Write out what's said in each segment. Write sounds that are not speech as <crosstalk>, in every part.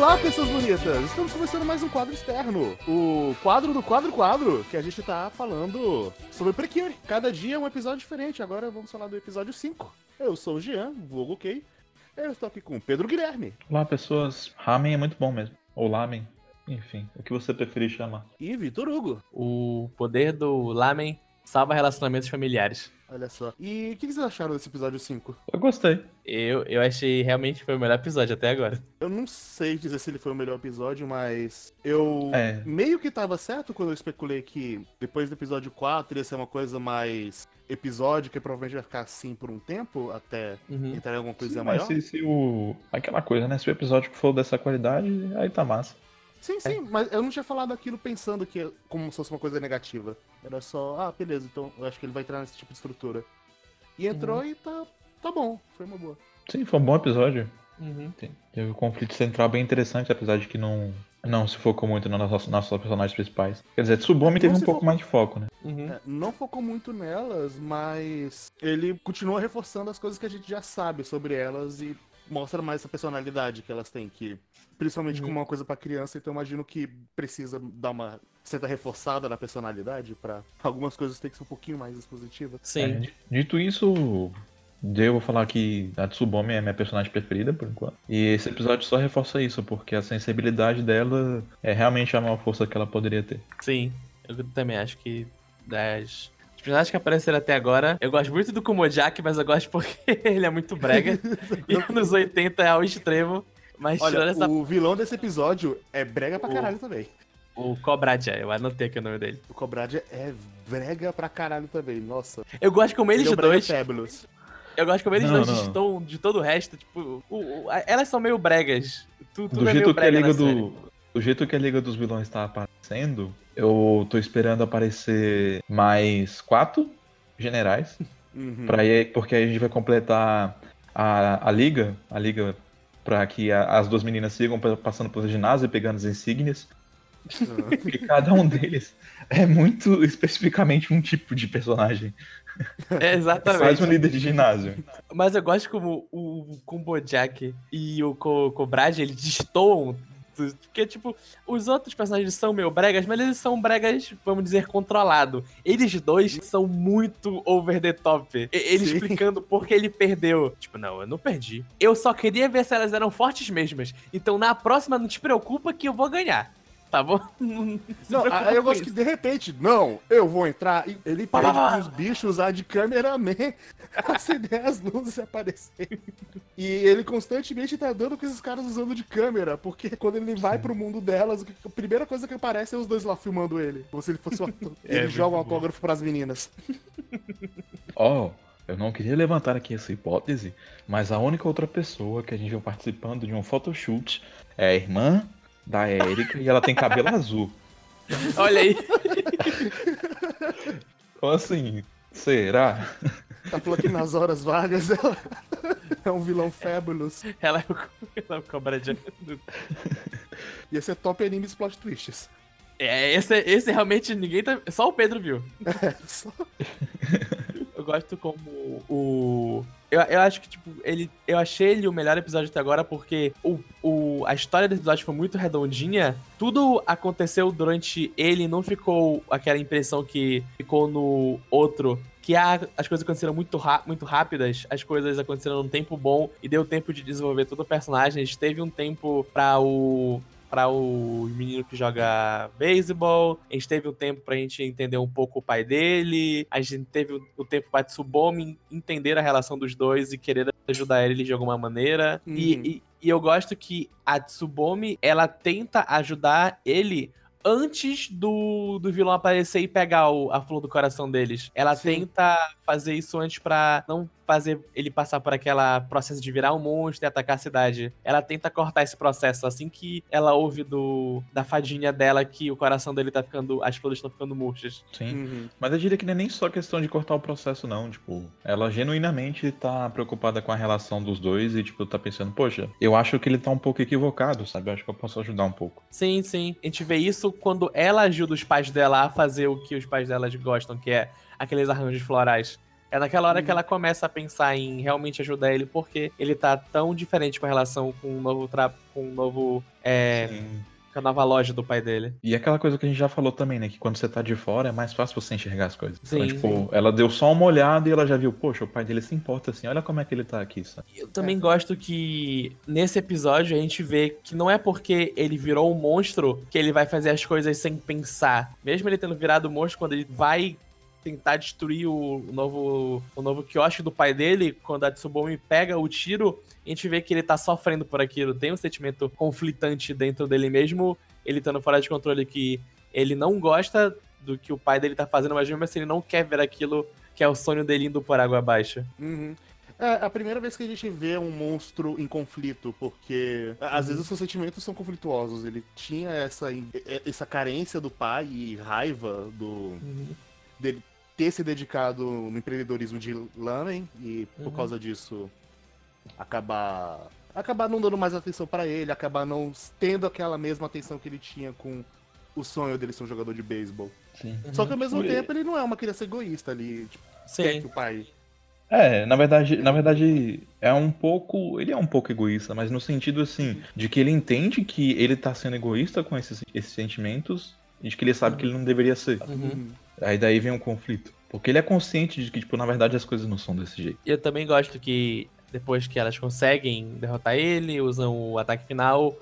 Olá, pessoas bonitas! Estamos começando mais um quadro externo. O quadro do quadro quadro, que a gente tá falando sobre Precure. Cada dia é um episódio diferente. Agora vamos falar do episódio 5. Eu sou o Jean, vulgo Kay. Eu estou aqui com o Pedro Guilherme. Olá, pessoas. Ramen é muito bom mesmo. Ou lamen. Enfim, o que você preferir chamar. E Vitor Hugo. O poder do lamen salva relacionamentos familiares. Olha só. E o que vocês acharam desse episódio 5? Eu gostei. Eu, eu achei realmente que foi o melhor episódio até agora. Eu não sei dizer se ele foi o melhor episódio, mas eu É. meio que tava certo quando eu especulei que depois do episódio 4 ia ser uma coisa mais episódica e provavelmente vai ficar assim por um tempo, até Uhum. entrar em alguma coisa Sim, maior. mas se, se o. Aquela coisa, né? Se o episódio for dessa qualidade, aí tá massa. Sim, sim, mas eu não tinha falado aquilo pensando que é como se fosse uma coisa negativa. Era só, ah, beleza, então eu acho que ele vai entrar nesse tipo de estrutura. E entrou e tá, tá bom, foi uma boa. Sim, foi um bom episódio. Uhum. Tem- Teve um conflito central bem interessante, apesar de que não, não se focou muito nas nossas, nas nossas personagens principais. Quer dizer, Tsubome teve Não um pouco focou. mais de foco, né? Uhum. É, não focou muito nelas, mas ele continua reforçando as coisas que a gente já sabe sobre elas e mostra mais essa personalidade que elas têm, que principalmente Uhum. como uma coisa pra criança, então eu imagino que precisa dar uma certa reforçada na personalidade pra algumas coisas ter que ser um pouquinho mais expositivas. É, Sim. di- dito isso, devo falar que a Tsubome é minha personagem preferida, por enquanto. E esse episódio só reforça isso, porque a sensibilidade dela é realmente a maior força que ela poderia ter. Sim. Eu também acho que das. Os personagens que apareceram até agora, eu gosto muito do Kumojaki, mas eu gosto porque <laughs> ele é muito brega. <laughs> e nos 80 é ao extremo. Mas Olha, essa. o vilão desse episódio é brega pra O- caralho também. O Cobradia, eu anotei aqui o nome dele. O Cobradia é brega pra caralho também, nossa. Eu gosto como eles Ele é o brega dois. Fabulous. Eu gosto como eles Não, dois não. estão de todo o resto. Tipo, o- o- a- elas são meio bregas. Tu- Tudo, Do é jeito meio que a brega Liga na série. do. Do jeito que a Liga dos Vilões tá aparecendo, eu tô esperando aparecer mais quatro generais. Uhum. Pra aí, porque aí a gente vai completar a, a liga, a liga pra que a- as duas meninas sigam pa- passando pelo ginásio e pegando as insígnias. Porque cada um deles é muito especificamente um tipo de personagem. É, exatamente. Faz um líder de ginásio. Mas eu gosto como o Kumbojak e o Ko- Kobrad, eles destoam. Porque, tipo, os outros personagens são meio bregas, mas eles são bregas, vamos dizer, controlado. Eles dois são muito over the top. Ele Sim. explicando por que ele perdeu. Tipo, não, eu não perdi. Eu só queria ver se elas eram fortes mesmas. Então na próxima não te preocupa que eu vou ganhar. Tá bom? Não, Não, aí eu gosto que de repente, não, eu vou entrar. e Ele pede pá. pros bichos lá de cameraman <laughs> acender as luzes e aparecer. E ele constantemente tá dando com esses caras usando de câmera, porque quando ele vai pro mundo delas, a primeira coisa que aparece é os dois lá filmando ele. Como se ele fosse um <laughs> ator. É, ele joga um bom. autógrafo pras meninas. Ó, eu não queria levantar aqui essa hipótese, mas a única outra pessoa que a gente viu participando de um photoshoot é a irmã da Erika e ela tem cabelo <laughs> azul. Olha aí. Então assim, será? Tá falando que nas horas vagas ela <laughs> é um vilão fabulous. Ela é o, <laughs> ela é o Kobrad. Ia ser top animes plot twists. É, esse, esse realmente ninguém tá. Só o Pedro viu. É, só... Eu gosto como o. Eu, eu acho que, tipo, ele. Eu achei ele o melhor episódio até agora porque o, o, a história desse episódio foi muito redondinha. Tudo aconteceu durante ele, não ficou aquela impressão que ficou no outro. Que as coisas aconteceram muito, muito rápidas, as coisas aconteceram num tempo bom e deu tempo de desenvolver todo o personagem. A gente teve um tempo pra o para o menino que joga beisebol. A gente teve um tempo pra gente entender um pouco o pai dele. A gente teve o- o tempo pra Tsubomi entender a relação dos dois e querer ajudar ele de alguma maneira. E, Uhum. e- e eu gosto que a Tsubomi, ela tenta ajudar ele antes do, do vilão aparecer e pegar o- a flor do coração deles. Ela Sim. tenta fazer isso antes pra não fazer ele passar por aquela processo de virar um monstro e atacar a cidade. Ela tenta cortar esse processo assim que ela ouve do da fadinha dela que o coração dele tá ficando, as flores estão ficando murchas. Sim. Uhum. Mas eu diria que não é nem só questão de cortar o processo, não. Tipo, ela genuinamente tá preocupada com a relação dos dois e, tipo, tá pensando, poxa, eu acho que ele tá um pouco equivocado, sabe? Eu acho que eu posso ajudar um pouco. Sim, sim. A gente vê isso quando ela ajuda os pais dela a fazer o que os pais delas gostam, que é aqueles arranjos florais. É naquela hora Uhum. que ela começa a pensar em realmente ajudar ele, porque ele tá tão diferente com a relação com o novo tra... com o novo. É, com a nova loja do pai dele. E aquela coisa que a gente já falou também, né? Que quando você tá de fora é mais fácil você enxergar as coisas. Sim, então, tipo, sim. ela deu só uma olhada e ela já viu, poxa, o pai dele se importa assim, olha como é que ele tá aqui, sabe? Eu também gosto que nesse episódio a gente vê que não é porque ele virou um monstro que ele vai fazer as coisas sem pensar. Mesmo ele tendo virado um monstro, quando ele vai tentar destruir o novo, o novo quiosque do pai dele, quando a Tsubomi pega o tiro, a gente vê que ele tá sofrendo por aquilo. Tem um sentimento conflitante dentro dele mesmo, ele estando fora de controle, que ele não gosta do que o pai dele tá fazendo, mas mesmo assim ele não quer ver aquilo que é o sonho dele indo por água abaixo. Uhum. É a primeira vez que a gente vê um monstro em conflito, porque às vezes os seus sentimentos são conflituosos. Ele tinha essa, essa carência do pai e raiva do dele ter se dedicado no empreendedorismo de lamen e por Uhum. causa disso acabar acabar não dando mais atenção pra ele, acabar não tendo aquela mesma atenção que ele tinha com o sonho dele ser um jogador de beisebol. Sim. Só que ao mesmo Ui. tempo ele não é uma criança egoísta ali, tipo, quer que Sim. o pai É, na verdade, na verdade, é um pouco. Ele é um pouco egoísta, mas no sentido assim, de que ele entende que ele tá sendo egoísta com esses, esses sentimentos e de que ele sabe que ele não deveria ser. Uhum. Aí daí vem um conflito. Porque ele é consciente de que, tipo, na verdade as coisas não são desse jeito. Eu também gosto que depois que elas conseguem derrotar ele, usam o ataque final,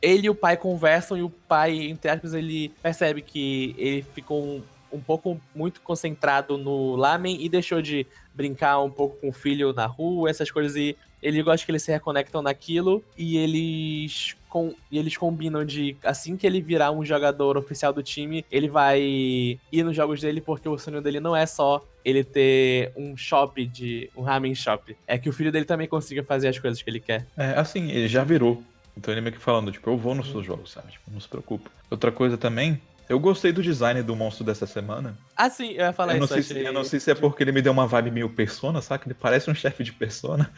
ele e o pai conversam e o pai, entre aspas, ele percebe que ele ficou um, um pouco muito concentrado no lamen e deixou de brincar um pouco com o filho na rua, essas coisas e ele gosta que eles se reconectam naquilo e eles com, e eles combinam de assim que ele virar um jogador oficial do time, ele vai ir nos jogos dele porque o sonho dele não é só ele ter um shop de um ramen shop, é que o filho dele também consiga fazer as coisas que ele quer. É, assim, ele já virou. Então ele meio que falando, tipo, eu vou nos seus jogos, sabe? Tipo, não se preocupa. Outra coisa também, eu gostei do design do monstro dessa semana. Ah, sim, eu ia falar Eu não, isso. sei se, achei- eu não sei se é porque ele me deu uma vibe meio persona, saca? Ele parece um <laughs> chefe de persona.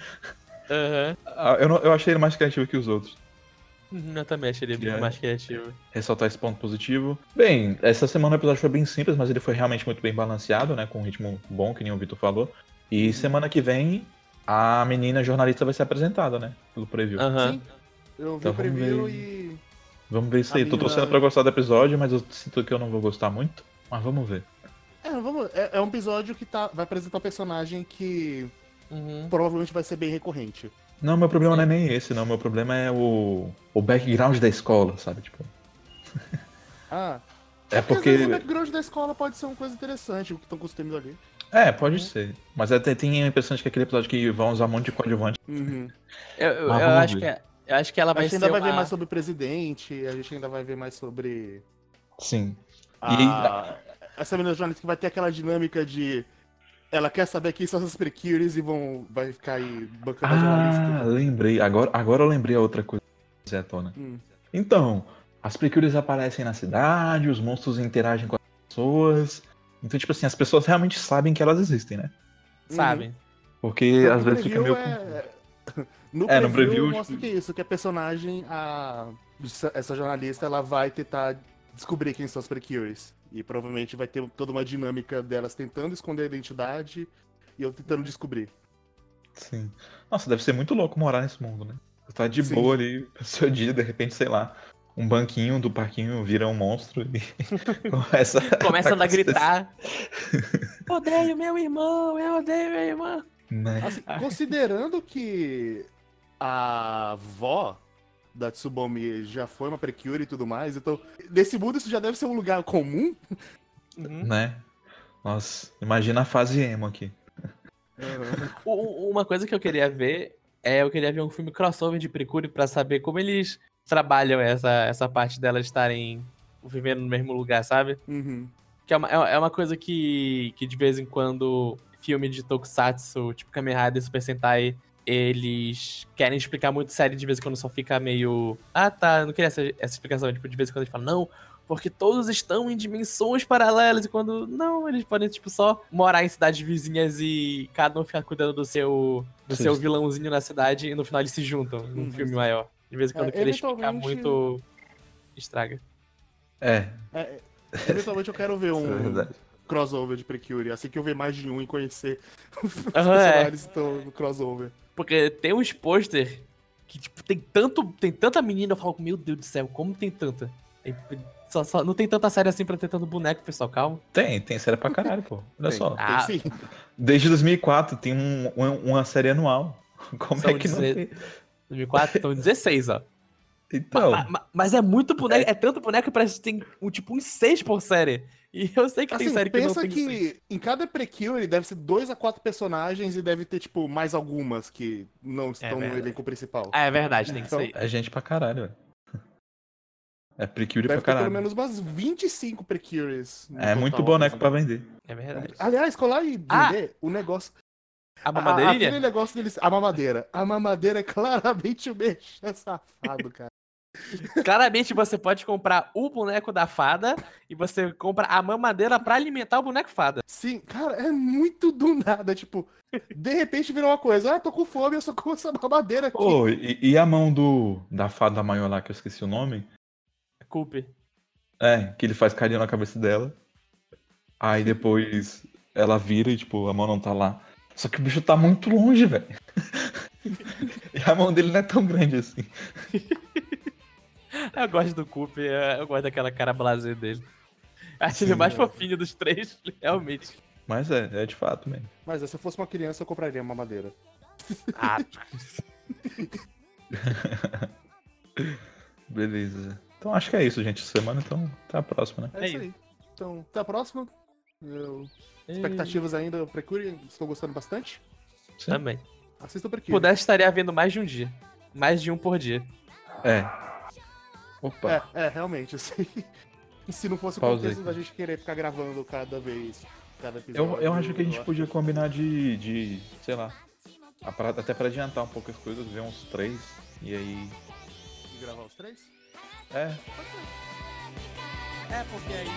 Ah, Eu, não- eu achei ele mais criativo que os outros. Uhum, Eu também achei ele é- mais criativo. ressaltar esse ponto positivo. Bem, essa semana o episódio foi bem simples, mas ele foi realmente muito bem balanceado, né? Com um ritmo bom, que nem o Vitor falou. E semana que vem, a menina jornalista vai ser apresentada, né? Pelo preview. Aham. Sim. Eu vi Então o vamos preview ver. e. Vamos ver isso A aí. Tô menina- torcendo pra gostar do episódio, mas eu sinto que eu não vou gostar muito. Mas vamos ver. É, vamos. É, é um episódio que tá, vai apresentar um personagem que Uhum. provavelmente vai ser bem recorrente. Não, meu problema não é nem esse, não. Meu problema é o, o background da escola, sabe? Tipo, <laughs> Ah. é Porque... porque. Às vezes o background da escola pode ser uma coisa interessante, o que estão construindo ali. É, pode ser. Mas até tem a impressão de que aquele episódio que vão usar um monte de coadjuvante. Uhum. <laughs> Eu, eu- eu acho ver. que, é- eu acho que ela A vai gente ser ainda vai uma... ver mais sobre o presidente, a gente ainda vai ver mais sobre. Sim. A... Essa menina jornalista que vai ter aquela dinâmica de. Ela quer saber quem são essas precures e vão. Vai ficar aí bancando a Ah, jornalista. lembrei. Agora, agora eu lembrei a outra coisa que à tona. Hum. Então, as precures aparecem na cidade, os monstros interagem com as pessoas. Então, tipo assim, as pessoas realmente sabem que elas existem, né? Sabem. Porque Então, às vezes fica meio. <laughs> é- No É, preview, no preview, mostra tipo- que é isso, que a personagem, a... essa- essa jornalista, ela vai tentar descobrir quem são as precures. E provavelmente vai ter toda uma dinâmica delas tentando esconder a identidade e eu tentando descobrir. Sim. Nossa, deve ser muito louco morar nesse mundo, né? Você tá de Sim. boa ali, <laughs> seu dia, de repente, sei lá, um banquinho do parquinho vira um monstro e <laughs> começa. Começando a <laughs> gritar. odeio meu irmão, eu odeio meu irmão. Né? Assim, considerando que a avó da Tsubomi já foi uma precure e tudo mais, então, nesse mundo isso já deve ser um lugar comum. Uhum. né? Nossa, imagina a fase emo aqui. U- u- Uma coisa que eu queria ver é eu queria ver um filme crossover de Precure pra saber como eles trabalham essa, essa parte delas estarem vivendo no mesmo lugar, sabe? Uhum. Que é uma, é é uma coisa que, que de vez em quando filme de Tokusatsu, tipo Kamen Rider e Super Sentai, eles querem explicar muito sério de vez em quando só fica meio. Ah, tá, não queria essa, essa explicação. Tipo, de vez em quando eles falam, não, porque todos estão em dimensões paralelas. E quando. Não, eles podem, tipo, só morar em cidades vizinhas e cada um ficar cuidando do seu. do Sim. seu vilãozinho na cidade e no final eles se juntam num Uhum. filme maior. De vez em quando É, querer explicar eventualmente- muito. Estraga. É, É, eventualmente eu quero ver <laughs> é um, verdade. crossover de Precure, assim que eu ver mais de um e conhecer <laughs> os é. personagens que estão no crossover. Porque tem uns pôster que, tipo, tem tanto. Tem tanta menina, eu falo, meu Deus do céu, como tem tanta? Tem- só- só- não tem tanta série assim pra ter tanto boneco, pessoal, calma. Tem, tem série pra caralho, pô. <laughs> Olha Tem, só. tem Ah. sim. Desde 2004 tem um- um- uma série anual. Como São é que não 16. tem? 2004, então 16, ó. Então, Ma- ma- mas é muito boneco, é tanto boneco que parece que tem um, tipo uns 6 por série. E eu sei que tem Assim, série que não pensa tem que seis. em cada Precure deve ser dois a quatro personagens e deve ter, tipo, mais algumas que não estão no verdade. elenco principal. Ah, é verdade, tem que Então, ser. é gente pra caralho, velho. É Precure Deve pra ter pelo caralho. menos umas 25 Precures. no É muito total, boneco pra sabe? vender. É verdade. Aliás, colar e Ah! vender o negócio. A a- mamadeirinha? aquele negócio deles. A mamadeira. A mamadeira é claramente o mexer safado, cara. <laughs> Claramente você pode comprar o boneco da fada e você compra a mamadeira pra alimentar o boneco fada. Sim, cara, é muito do nada. Tipo, de repente virou uma coisa. Ah, tô com fome, eu só com essa mamadeira aqui. Pô, e, e a mão do da fada maior lá, que eu esqueci o nome? Culpe. É, que ele faz carinho na cabeça dela. Aí depois ela vira e, tipo, a mão não tá lá. Só que o bicho tá muito longe, velho. <laughs> e a mão dele não é tão grande assim. <laughs> <laughs> Eu gosto do Culpe, eu gosto daquela cara blazer dele. Acho ele mais é. fofinho dos três, <laughs> realmente. Mas é, é de fato mesmo. Mas se eu fosse uma criança, eu compraria uma mamadeira. <laughs> Ah, Beleza. Então acho que é isso, gente. Semana, então, até a próxima, né? É, É isso isso. aí. Então, até a próxima. Eu- Expectativas ainda, Precure, estou gostando bastante. Sim. também. Assista o Se Precure. pudesse, estaria vendo mais de um dia. Mais de um por dia. É. Opa. É, é realmente, assim. sei se não fosse Pausei. o contexto da gente querer ficar gravando cada vez, cada episódio. Eu, eu acho que a gente podia combinar assim. de, de sei lá, pra, até para adiantar um pouco as coisas, ver uns três e aí. E gravar os três? É. É, porque aí.